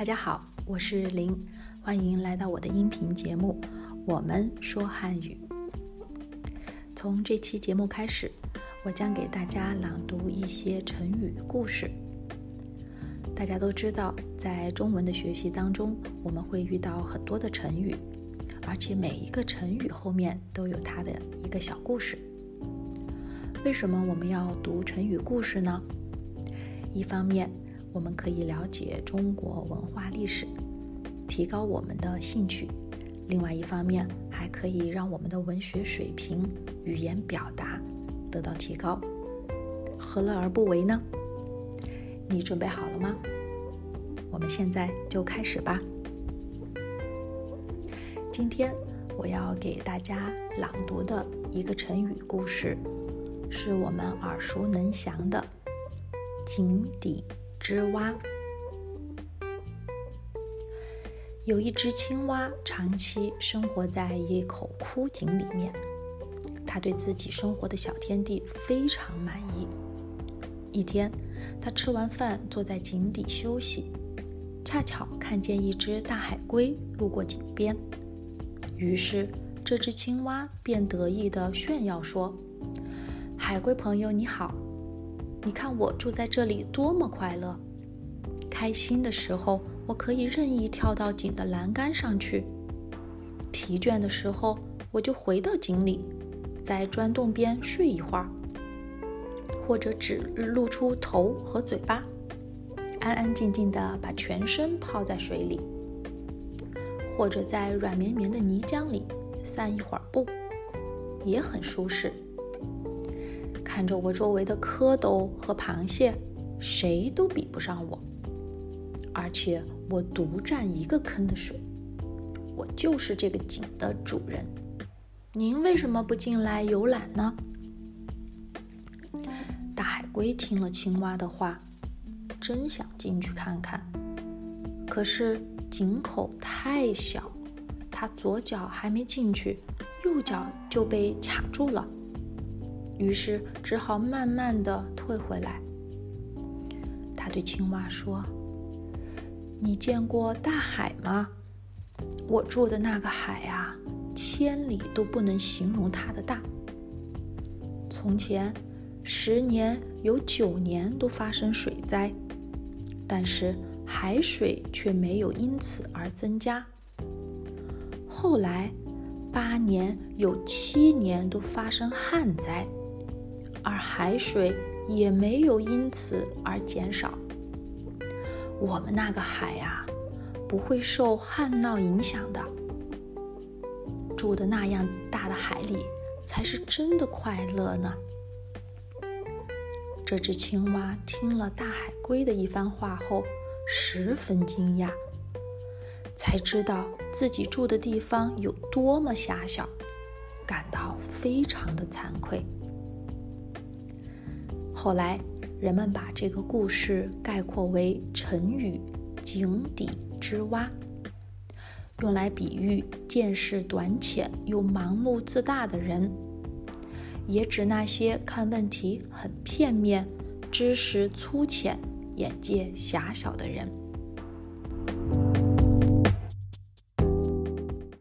大家好，我是林，欢迎来到我的音频节目《我们说汉语》。从这期节目开始，我将给大家朗读一些成语故事。大家都知道，在中文的学习当中，我们会遇到很多的成语，而且每一个成语后面都有它的一个小故事。为什么我们要读成语故事呢？一方面，我们可以了解中国文化历史，提高我们的兴趣；另外一方面，还可以让我们的文学水平、语言表达得到提高。何乐而不为呢？你准备好了吗？我们现在就开始吧。今天我要给大家朗读的一个成语故事，是我们耳熟能详的“井底之蛙”。有一只青蛙长期生活在一口枯井里面，它对自己生活的小天地非常满意。一天，他吃完饭，坐在井底休息，恰巧看见一只大海龟路过井边。于是，这只青蛙便得意地炫耀说：“海龟朋友，你好！你看我住在这里多么快乐！开心的时候，我可以任意跳到井的栏杆上去；疲倦的时候，我就回到井里，在砖洞边睡一会儿。”或者只露出头和嘴巴，安安静静地把全身泡在水里，或者在软绵绵的泥浆里散一会儿步，也很舒适。看着我周围的蝌蚪和螃蟹，谁都比不上我，而且我独占一个坑的水，我就是这个井的主人。您为什么不进来游览呢？大海龟听了青蛙的话，真想进去看看，可是井口太小，它左脚还没进去，右脚就被卡住了，于是只好慢慢的退回来。他对青蛙说：“你见过大海吗？我住的那个海啊，千里都不能形容它的大。从前。”十年有九年都发生水灾，但是海水却没有因此而增加。后来，八年有七年都发生旱灾，而海水也没有因此而减少。我们那个海呀，不会受旱涝影响的。住的那样大的海里，才是真的快乐呢。这只青蛙听了大海龟的一番话后，十分惊讶，才知道自己住的地方有多么狭小，感到非常的惭愧。后来，人们把这个故事概括为成语“井底之蛙”，用来比喻见识短浅又盲目自大的人。也指那些看问题很片面、知识粗浅、眼界狭小的人。